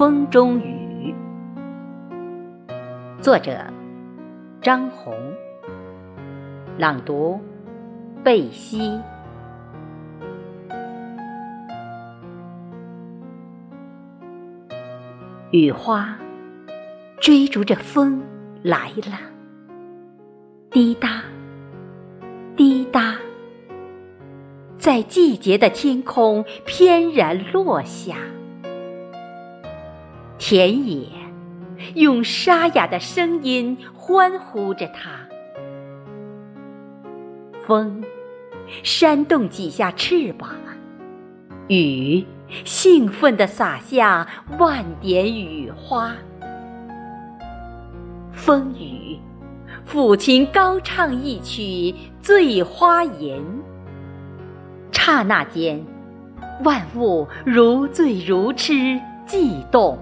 风中雨》，作者张红，朗读贝西。雨花追逐着风来了，滴答，滴答，在季节的天空翩然落下。田野用沙哑的声音欢呼着它，风扇动几下翅膀，雨兴奋地洒下万点雨花。风雨，抚琴高唱一曲《醉花吟》，刹那间，万物如醉如痴，悸动。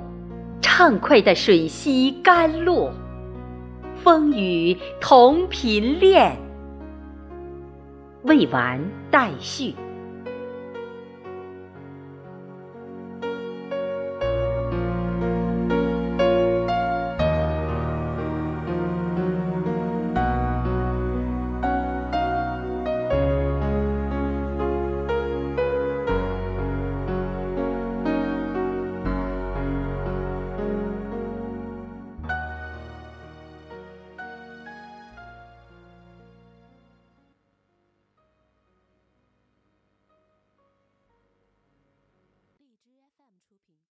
畅快的水溪甘露，风雨同频练。未完待续。他们出品。